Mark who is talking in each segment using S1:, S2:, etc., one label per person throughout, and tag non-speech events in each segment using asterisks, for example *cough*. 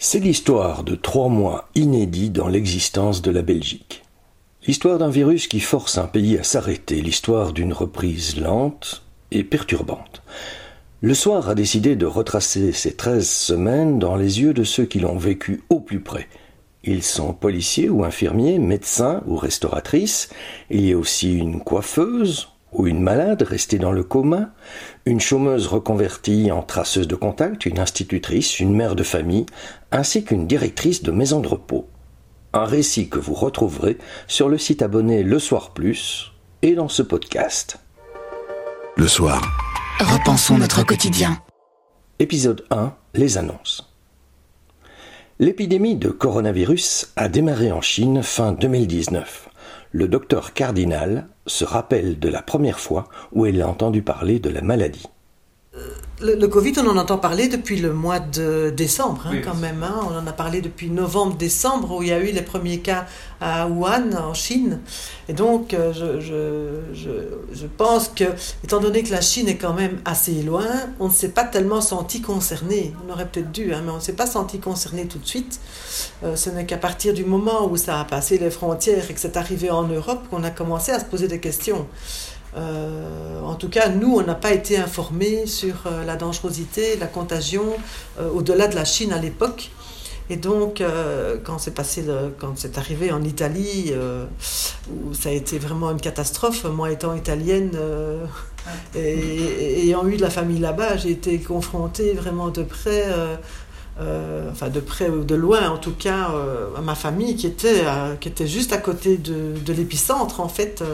S1: C'est l'histoire de trois mois inédits dans l'existence de la Belgique. L'histoire d'un virus qui force un pays à s'arrêter, l'histoire d'une reprise lente et perturbante. Le soir a décidé de retracer ces treize semaines dans les yeux de ceux qui l'ont vécu au plus près. Ils sont policiers ou infirmiers, médecins ou restauratrices. Il y a aussi une coiffeuse, ou une malade restée dans le coma, une chômeuse reconvertie en traceuse de contact, une institutrice, une mère de famille, ainsi qu'une directrice de maison de repos. Un récit que vous retrouverez sur le site abonné Le Soir Plus et dans ce podcast.
S2: Le soir.
S3: Repensons notre quotidien.
S1: Épisode 1 Les annonces. L'épidémie de coronavirus a démarré en Chine fin 2019 le docteur Cardinal se rappelle de la première fois où elle a entendu parler de la maladie.
S4: Le, Covid, on en entend parler depuis le mois de décembre, hein, quand même. Hein. On en a parlé depuis novembre-décembre, où il y a eu les premiers cas à Wuhan, en Chine. Et donc, euh, je, je, je, pense que, étant donné que la Chine est quand même assez loin, on ne s'est pas tellement senti concerné. On aurait peut-être dû, hein, mais on ne s'est pas senti concerné tout de suite. Euh, ce n'est qu'à partir du moment où ça a passé les frontières et que c'est arrivé en Europe qu'on a commencé à se poser des questions. Euh, en tout cas, nous, on n'a pas été informés sur euh, la dangerosité, la contagion euh, au-delà de la Chine à l'époque. Et donc, quand c'est passé, quand c'est arrivé en Italie, où ça a été vraiment une catastrophe, moi étant italienne et, ayant eu de la famille là-bas, j'ai été confrontée vraiment de près. enfin de près ou de loin en tout cas, à ma famille qui était, qui était juste à côté de, de l'épicentre en fait.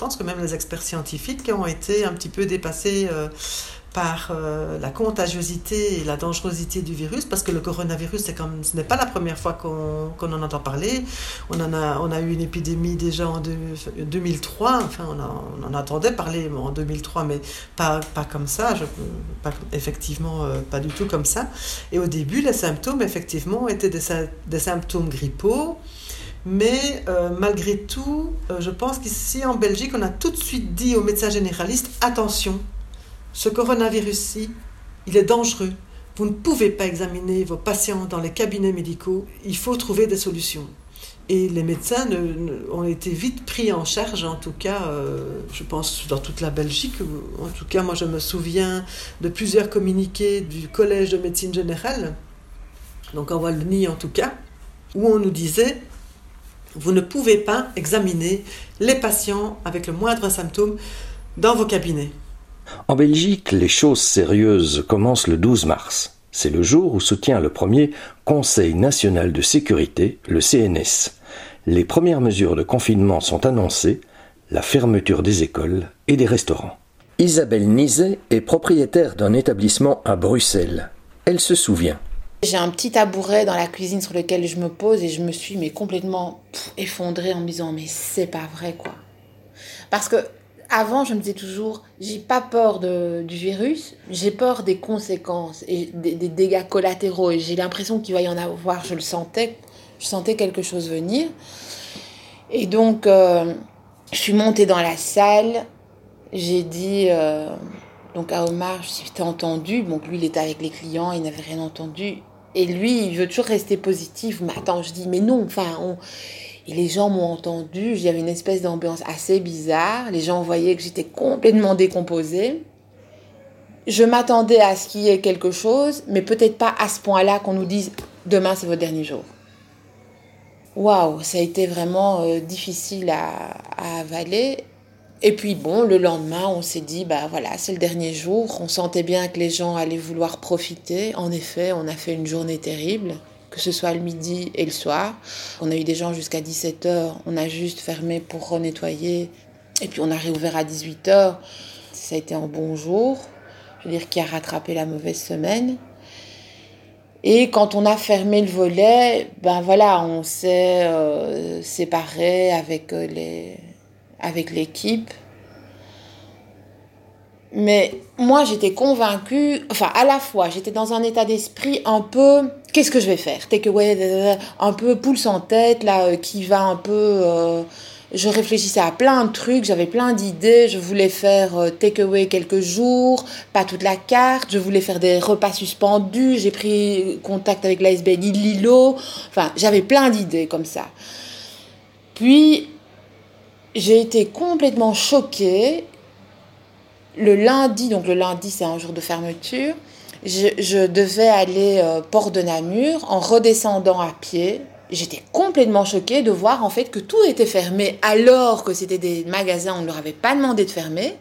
S4: Pense que même les experts scientifiques ont été un petit peu dépassés euh, par euh, la contagiosité et la dangerosité du virus, parce que le coronavirus, comme, ce n'est pas la première fois qu'on en entend parler. On, en a, eu une épidémie déjà en 2003, enfin on, en entendait parler en 2003, mais pas, comme ça, pas, effectivement euh, pas du tout comme ça. Et au début, les symptômes, effectivement, étaient des symptômes grippaux. Mais euh, malgré tout, euh, je pense qu'ici en Belgique, on a tout de suite dit aux médecins généralistes, attention, ce coronavirus-ci, il est dangereux. Vous ne pouvez pas examiner vos patients dans les cabinets médicaux. Il faut trouver des solutions. Et les médecins ont été vite pris en charge, en tout cas, euh, je pense, dans toute la Belgique. En tout cas, moi, je me souviens de plusieurs communiqués du Collège de médecine générale, donc en Wallonie en tout cas, où on nous disait vous ne pouvez pas examiner les patients avec le moindre symptôme dans vos cabinets.
S1: En Belgique, les choses sérieuses commencent le 12 mars. C'est le jour où se tient le premier Conseil national de sécurité, le CNS. Les premières mesures de confinement sont annoncées, la fermeture des écoles et des restaurants. Isabelle Nizet est propriétaire d'un établissement à Bruxelles. Elle se souvient.
S5: J'ai un petit tabouret dans la cuisine sur lequel je me pose et je me suis mais complètement effondrée en me disant mais c'est pas vrai quoi. Parce que avant je me disais toujours j'ai pas peur de, du virus, j'ai peur des conséquences et des, dégâts collatéraux et j'ai l'impression qu'il va y en avoir, je le sentais, je sentais quelque chose venir. Et donc euh, je suis montée dans la salle, j'ai dit euh, donc à Omar, je t'as entendu, donc lui il était avec les clients, il n'avait rien entendu. Et lui, il veut toujours rester positif. Mais attends, je dis, mais non, enfin, Et les gens m'ont entendu, il y avait une espèce d'ambiance assez bizarre. Les gens voyaient que j'étais complètement décomposée. Je m'attendais à ce qu'il y ait quelque chose, mais peut-être pas à ce point-là qu'on nous dise demain c'est votre dernier jour. Waouh, ça a été vraiment euh, difficile à avaler. Et puis bon, le lendemain, on s'est dit, bah voilà, c'est le dernier jour. On sentait bien que les gens allaient vouloir profiter. En effet, on a fait une journée terrible, que ce soit le midi et le soir. On a eu des gens jusqu'à 17h. On a juste fermé pour renettoyer. Et puis on a réouvert à 18h. Ça a été un bon jour. Je veux dire, qui a rattrapé la mauvaise semaine. Et quand on a fermé le volet, ben voilà, on s'est euh, séparé avec euh, les avec l'équipe. Mais moi, j'étais convaincue, enfin, à la fois, j'étais dans un état d'esprit un peu, qu'est-ce que je vais faire? Ouais, un peu pouce en tête, là, euh, qui va un peu euh, je réfléchissais à plein de trucs, j'avais plein d'idées. Je voulais faire euh, takeaway quelques jours, pas toute la carte. Je voulais faire des repas suspendus. J'ai pris contact avec l'ASBL Lilo. Enfin, j'avais plein d'idées comme ça. Puis, j'ai été complètement choquée. Le lundi, donc le lundi, c'est un jour de fermeture. Je, devais aller euh, port de Namur en redescendant à pied j'étais complètement choquée de voir en fait que tout était fermé alors que c'était des magasins, on ne leur avait pas demandé de fermer.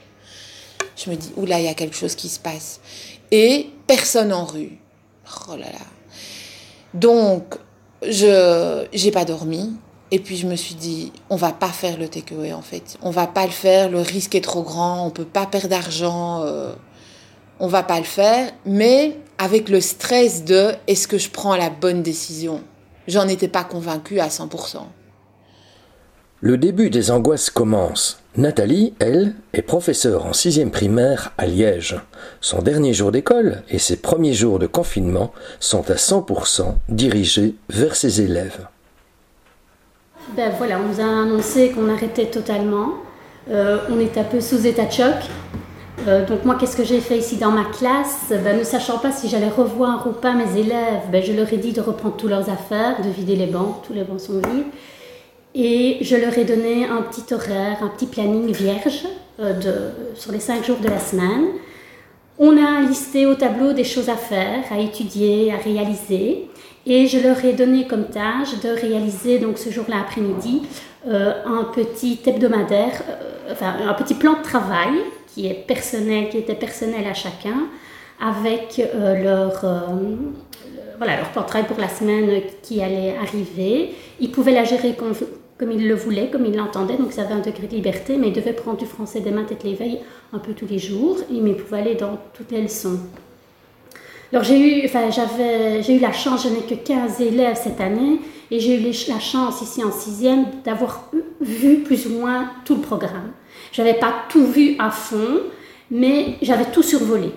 S5: Je me dis, oula, il y a quelque chose qui se passe. Et personne en rue. Oh là là. Donc, je j'ai pas dormi. Et puis je me suis dit, on va pas faire le takeaway en fait. On va pas le faire, le risque est trop grand, on peut pas perdre d'argent, euh, on va pas le faire. Mais avec le stress de, est-ce que je prends la bonne décision? J'en étais pas convaincue à 100%.
S1: Le début des angoisses commence. Nathalie, elle, est professeure en sixième primaire à Liège. Son dernier jour d'école et ses premiers jours de confinement sont à 100% dirigés vers ses élèves.
S6: Ben voilà, on nous a annoncé qu'on arrêtait totalement. Euh, on est un peu sous état de choc. Euh, donc moi, qu'est-ce que j'ai fait ici dans ma classe? Ben, Ne sachant pas si j'allais revoir ou pas mes élèves, ben, je leur ai dit de reprendre toutes leurs affaires, de vider les bancs, tous les bancs sont vides. Et je leur ai donné un petit horaire, un petit planning vierge euh, sur les cinq jours de la semaine. On a listé au tableau des choses à faire, à étudier, à réaliser. Et je leur ai donné comme tâche de réaliser donc ce jour-là après-midi euh, un petit hebdomadaire, enfin un petit plan de travail qui est personnel, qui était personnel à chacun, avec euh, leur, euh, voilà, leur portrait pour la semaine qui allait arriver. Ils pouvaient la gérer comme, ils le voulaient, comme ils l'entendaient, donc ça avait un degré de liberté, mais ils devaient prendre du français des mains tête l'éveil un peu tous les jours, mais ils pouvaient aller dans toutes les leçons. Alors j'ai eu, enfin, j'avais, j'ai eu la chance, je n'ai que 15 élèves cette année, et j'ai eu la chance ici en sixième d'avoir vu plus ou moins tout le programme. Je n'avais pas tout vu à fond, mais j'avais tout survolé.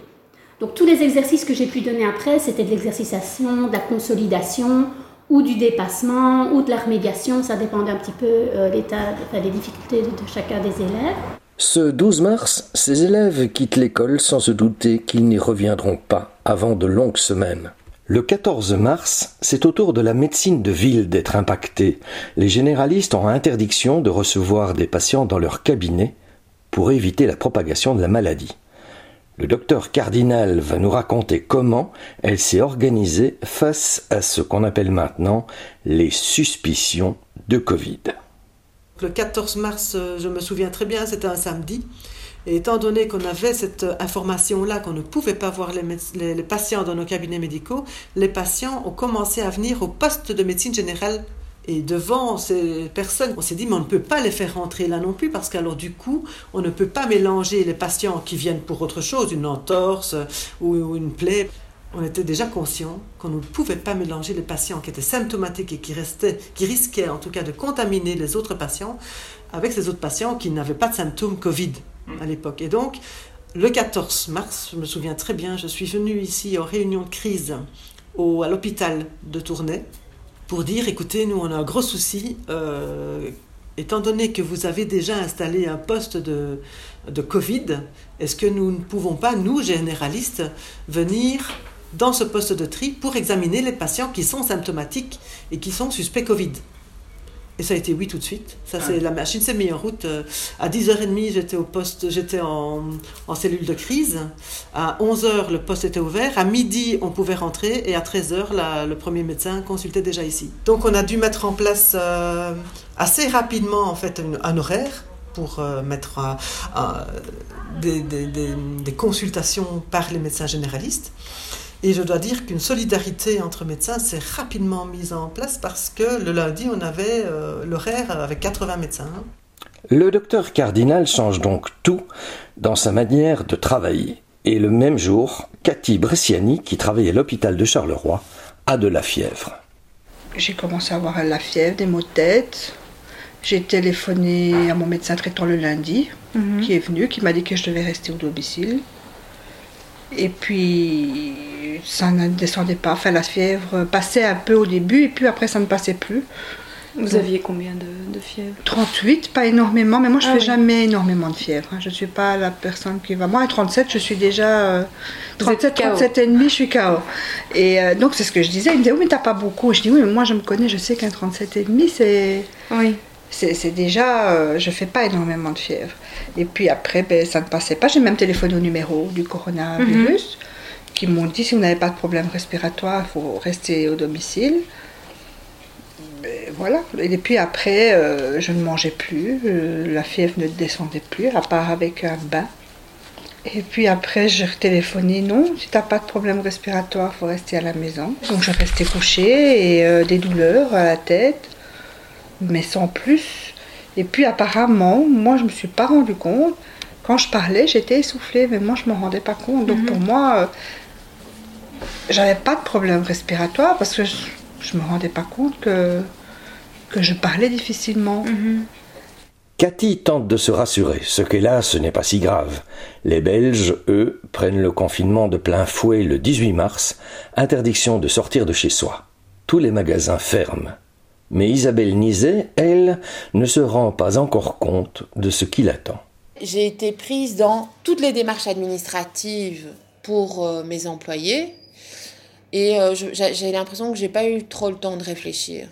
S6: Donc tous les exercices que j'ai pu donner après, c'était de l'exercitation, de la consolidation ou du dépassement ou de la remédiation. Ça dépendait un petit peu euh, l'état, des difficultés de chacun des élèves.
S1: Ce 12 mars, ces élèves quittent l'école sans se douter qu'ils n'y reviendront pas avant de longues semaines. Le 14 mars, c'est au tour de la médecine de ville d'être impactée. Les généralistes ont interdiction de recevoir des patients dans leur cabinet pour éviter la propagation de la maladie. Le docteur Cardinal va nous raconter comment elle s'est organisée face à ce qu'on appelle maintenant les suspicions de Covid.
S4: Le 14 mars, euh, je me souviens très bien, c'était un samedi. Et étant donné qu'on avait cette information-là, qu'on ne pouvait pas voir les, patients dans nos cabinets médicaux, les patients ont commencé à venir au poste de médecine générale et devant ces personnes, on s'est dit, mais on ne peut pas les faire rentrer là non plus, parce qu'alors du coup, on ne peut pas mélanger les patients qui viennent pour autre chose, une entorse ou une plaie. On était déjà conscient qu'on ne pouvait pas mélanger les patients qui étaient symptomatiques et qui, qui risquaient en tout cas de contaminer les autres patients avec ces autres patients qui n'avaient pas de symptômes Covid à l'époque. Et donc, le 14 mars, je me souviens très bien, je suis venue ici en réunion de crise au, à l'hôpital de Tournai pour dire, écoutez, nous on a un gros souci, euh, étant donné que vous avez déjà installé un poste de, de Covid, est-ce que nous ne pouvons pas, nous, généralistes, venir dans ce poste de tri pour examiner les patients qui sont symptomatiques et qui sont suspects Covid? Et ça a été oui tout de suite. Ça, c'est la machine s'est mise en route. Euh, à 10h30, j'étais au poste, j'étais en, en, cellule de crise. À 11h, le poste était ouvert. À midi, on pouvait rentrer. Et à 13h, le premier médecin consultait déjà ici. Donc, on a dû mettre en place euh, assez rapidement, en fait, un, horaire pour euh, mettre des, des, des, consultations par les médecins généralistes. Et je dois dire qu'une solidarité entre médecins s'est rapidement mise en place parce que le lundi, on avait euh, l'horaire avec 80 médecins.
S1: Le docteur Cardinal change donc tout dans sa manière de travailler. Et le même jour, Cathy Bresciani, qui travaillait à l'hôpital de Charleroi, a de la fièvre.
S7: J'ai commencé à avoir la fièvre, des maux de tête. J'ai téléphoné à mon médecin traitant le lundi, mhm. qui est venu, qui m'a dit que je devais rester au domicile. Et puis, ça ne descendait pas. Enfin, la fièvre passait un peu au début et puis après, ça ne passait plus.
S8: Vous aviez combien de, de fièvre?
S7: 38, pas énormément, mais moi je
S8: Ah
S7: fais
S8: oui.
S7: jamais énormément de fièvre. hein. Je ne suis pas la personne qui va. Moi, à 37, je suis déjà. euh,
S8: Vous êtes
S7: 37,
S8: KO.
S7: 37 et demi, je suis KO. Et euh, donc, c'est ce que je disais. Il me disait, oui, mais t'as pas beaucoup. Je dis, oui, mais moi, je me connais, je sais qu'un 37 et demi, c'est.
S8: Oui.
S7: C'est déjà, euh, je fais pas énormément de fièvre. Et puis après, ben, ça ne passait pas. J'ai même téléphoné au numéro du coronavirus qui m'ont dit si vous n'avez pas de problème respiratoire, il faut rester au domicile. Ben, voilà. Et puis après, euh, je ne mangeais plus, euh, la fièvre ne descendait plus, à part avec un bain. Et puis après, j'ai téléphoné, non, si tu n'as pas de problème respiratoire, il faut rester à la maison. Donc je restais couchée et euh, des douleurs à la tête mais sans plus. Et puis apparemment, moi je me suis pas rendu compte. Quand je parlais, j'étais essoufflée, mais moi je me rendais pas compte. Donc pour moi, j'avais pas de problème respiratoire parce que je, je me rendais pas compte que que je parlais difficilement.
S1: Cathy tente de se rassurer, ce qu'hélas ce n'est pas si grave. Les Belges, eux, prennent le confinement de plein fouet le 18 mars, interdiction de sortir de chez soi. Tous les magasins ferment. Mais Isabelle Nizet, elle, ne se rend pas encore compte de ce qui l'attend.
S5: J'ai été prise dans toutes les démarches administratives pour euh, mes employés et euh, j'ai l'impression que j'ai pas eu trop le temps de réfléchir.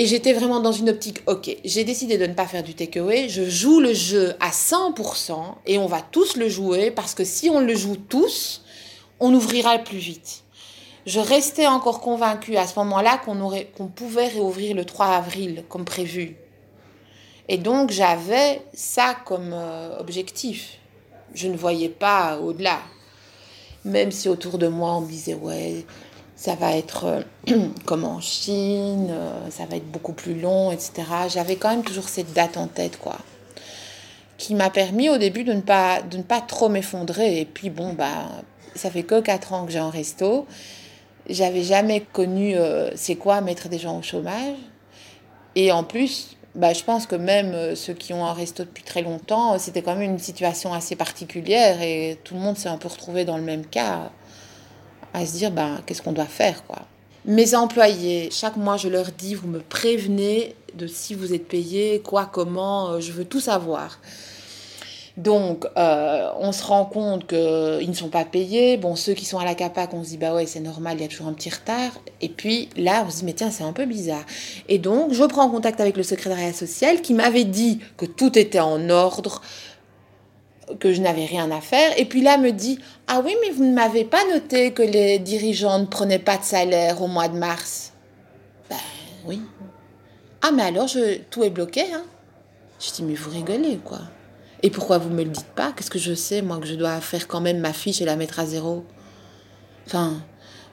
S5: Et j'étais vraiment dans une optique, ok, j'ai décidé de ne pas faire du takeaway, je joue le jeu à 100% et on va tous le jouer parce que si on le joue tous, on ouvrira plus vite. Je restais encore convaincue à ce moment-là qu'on aurait, qu'on pouvait réouvrir le 3 avril comme prévu. Et donc j'avais ça comme euh, objectif. Je ne voyais pas au-delà. Même si autour de moi on me disait ouais, ça va être euh, *clears throat* comme en Chine, euh, ça va être beaucoup plus long, etc. J'avais quand même toujours cette date en tête, quoi. Qui m'a permis au début de ne pas, de ne pas trop m'effondrer. Et puis bon, bah, ça fait que 4 ans que j'ai un resto. J'avais jamais connu euh, c'est quoi mettre des gens au chômage. Et en plus, bah, je pense que même euh, ceux qui ont un resto depuis très longtemps, euh, c'était quand même une situation assez particulière et tout le monde s'est un peu retrouvé dans le même cas, à se dire bah, qu'est-ce qu'on doit faire quoi. Mes employés, chaque mois je leur dis, vous me prévenez de si vous êtes payé, quoi, comment, euh, je veux tout savoir. Donc, euh, on se rend compte qu'ils ne sont pas payés. Bon, ceux qui sont à la CAPAC, on se dit, bah ouais, c'est normal, il y a toujours un petit retard. Et puis là, on se dit, mais tiens, c'est un peu bizarre. Et donc, je prends contact avec le secrétariat social qui m'avait dit que tout était en ordre, que je n'avais rien à faire. Et puis là, me dit, ah oui, mais vous ne m'avez pas noté que les dirigeants ne prenaient pas de salaire au mois de mars. Ben oui. Ah, mais alors, tout est bloqué, hein. Je dis, mais vous rigolez, quoi. Et pourquoi vous me le dites pas? Qu'est-ce que je sais, moi, que je dois faire quand même ma fiche et la mettre à zéro? Enfin,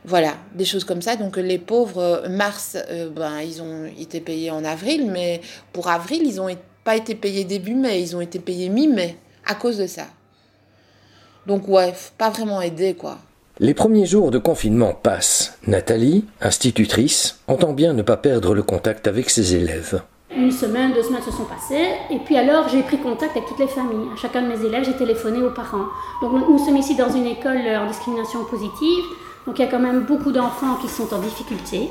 S5: voilà, des choses comme ça. Donc les pauvres, euh, mars, euh, ben, ils ont été payés en avril, mais pour avril, ils n'ont pas été payés début mai, ils ont été payés mi-mai à cause de ça. Donc ouais, pas vraiment aidé, quoi.
S1: Les premiers jours de confinement passent. Nathalie, institutrice, entend bien ne pas perdre le contact avec ses élèves.
S6: Une semaine, deux semaines se sont passées, et puis alors j'ai pris contact avec toutes les familles. À chacun de mes élèves, j'ai téléphoné aux parents. Donc nous, sommes ici dans une école euh, en discrimination positive, donc il y a quand même beaucoup d'enfants qui sont en difficulté.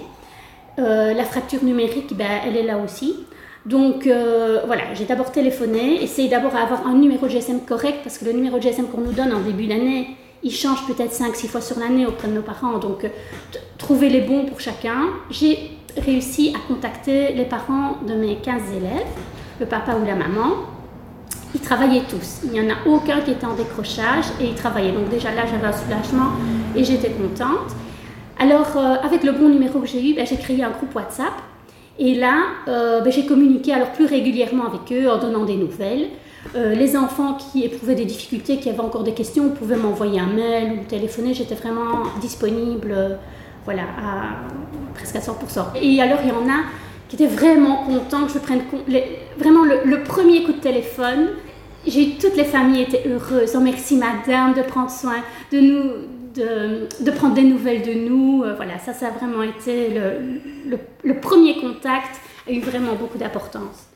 S6: Euh, la fracture numérique, ben, elle est là aussi. Donc euh, voilà, j'ai d'abord téléphoné, essayé d'abord d'avoir un numéro de GSM correct, parce que le numéro de GSM qu'on nous donne en début d'année, il change peut-être 5-6 fois sur l'année auprès de nos parents. Donc trouver les bons pour chacun. J'ai réussi à contacter les parents de mes 15 élèves, le papa ou la maman. Ils travaillaient tous. Il n'y en a aucun qui était en décrochage et ils travaillaient. Donc déjà là, j'avais un soulagement et j'étais contente. Alors, euh, avec le bon numéro que j'ai eu, ben, j'ai créé un groupe WhatsApp. Et là, euh, ben, j'ai communiqué alors plus régulièrement avec eux en donnant des nouvelles. Euh, les enfants qui éprouvaient des difficultés, qui avaient encore des questions, pouvaient m'envoyer un mail ou téléphoner. J'étais vraiment disponible, voilà, presque à 100%. Et alors, il y en a qui étaient vraiment contents que je prenne vraiment le, premier coup de téléphone. J'ai toutes les familles étaient heureuses. Oh, merci madame de prendre soin de nous, de, prendre des nouvelles de nous. Euh, voilà, ça, ça a vraiment été le, le premier contact a eu vraiment beaucoup d'importance.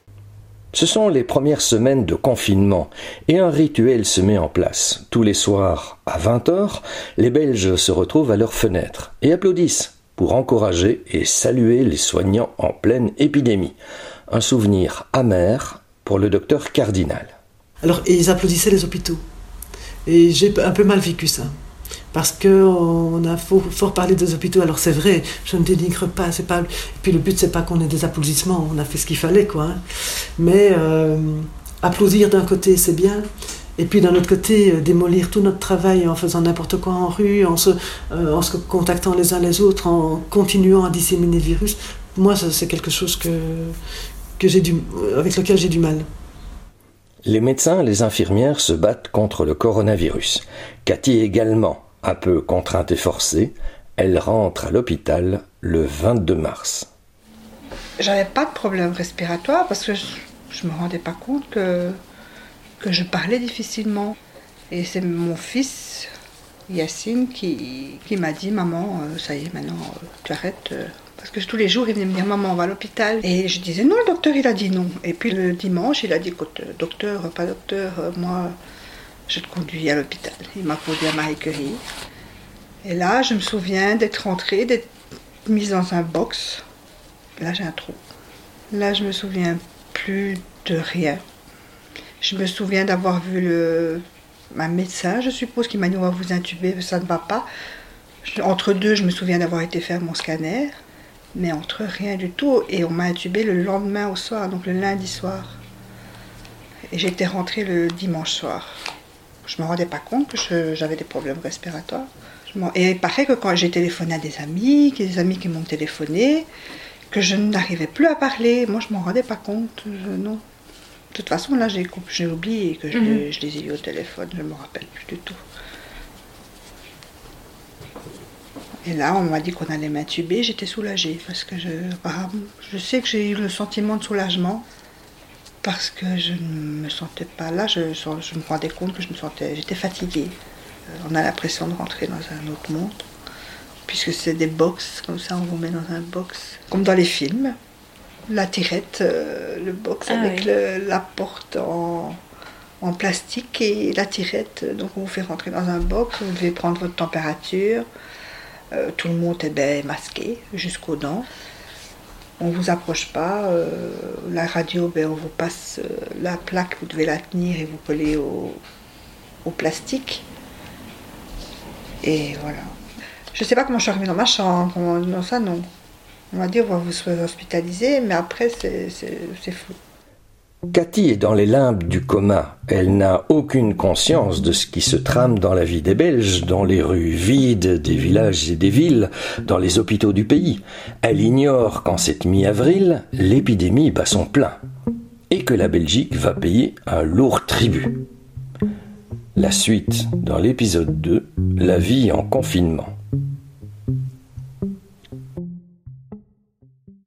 S1: Ce sont les premières semaines de confinement et un rituel se met en place. Tous les soirs, à 20h, les Belges se retrouvent à leur fenêtre et applaudissent. pour encourager et saluer les soignants en pleine épidémie. Un souvenir amer pour le docteur Cardinal.
S4: Alors, ils applaudissaient les hôpitaux. Et j'ai un peu mal vécu ça. Parce qu'on a fort, parlé des hôpitaux. Alors c'est vrai, je ne dénigre pas. C'est pas. Et puis le but c'est pas qu'on ait des applaudissements. On a fait ce qu'il fallait, quoi. Hein. Mais euh, applaudir d'un côté c'est bien. Et puis d'un autre côté, euh, démolir tout notre travail en faisant n'importe quoi en rue, en se, euh, en se contactant les uns les autres, en continuant à disséminer le virus, moi c'est quelque chose que, que du, avec lequel j'ai du mal.
S1: Les médecins les infirmières se battent contre le coronavirus. Cathy également, un peu contrainte et forcée, elle rentre à l'hôpital le 22 mars.
S7: J'avais pas de problème respiratoire parce que je, ne me rendais pas compte que, que je parlais difficilement. Et c'est mon fils, Yacine, qui, qui m'a dit Maman, euh, ça y est, maintenant euh, tu arrêtes. Euh, parce que tous les jours, il venait me dire Maman, on va à l'hôpital. Et je disais Non, le docteur, il a dit non. Et puis le dimanche, il a dit Écoute, docteur, pas docteur, moi, je te conduis à l'hôpital. Il m'a conduit à Marie Curie. Et là, je me souviens d'être rentrée, d'être mise dans un box. Là, j'ai un trou. Là, je me souviens plus de rien. Je me souviens d'avoir vu le, un médecin, je suppose, qui m'a dit on va vous intuber, ça ne va pas. Entre deux, je me souviens d'avoir été faire mon scanner mais entre rien du tout. Et on m'a intubé le lendemain au soir, donc le lundi soir. Et j'étais rentrée le dimanche soir. Je ne me rendais pas compte que j'avais des problèmes respiratoires. Et il paraît que quand j'ai téléphoné à des amis, des amis qui m'ont téléphoné, que je n'arrivais plus à parler. Moi, je ne m'en rendais pas compte. non. De toute façon, là, j'ai oublié que je, mhm. je les ai eu au téléphone. Je ne me rappelle plus du tout. Et là, on m'a dit qu'on allait m'intuber, j'étais soulagée parce que je, je sais que j'ai eu le sentiment de soulagement parce que je ne me sentais pas là, je, je me rendais compte que je me sentais, j'étais fatiguée. Euh, on a l'impression de rentrer dans un autre monde puisque c'est des box, comme ça on vous met dans un box, comme dans les films. La tirette, euh, le box ah avec la porte en, en plastique et la tirette, donc on vous fait rentrer dans un box, vous devez prendre votre température, euh, tout le monde est bien masqué jusqu'aux dents. On vous approche pas. Euh, la radio, ben, on vous passe euh, la plaque, vous devez la tenir et vous coller au, plastique. Et voilà. Je ne sais pas comment je suis arrivée dans ma chambre. Non, ça, non. On m'a dit, on va vous hospitaliser, mais après, c'est fou.
S1: Cathy est dans les limbes du coma. Elle n'a aucune conscience de ce qui se trame dans la vie des Belges, dans les rues vides des villages et des villes, dans les hôpitaux du pays. Elle ignore qu'en cette mi-avril, l'épidémie bat son plein et que la Belgique va payer un lourd tribut. La suite dans l'épisode 2, la vie en confinement.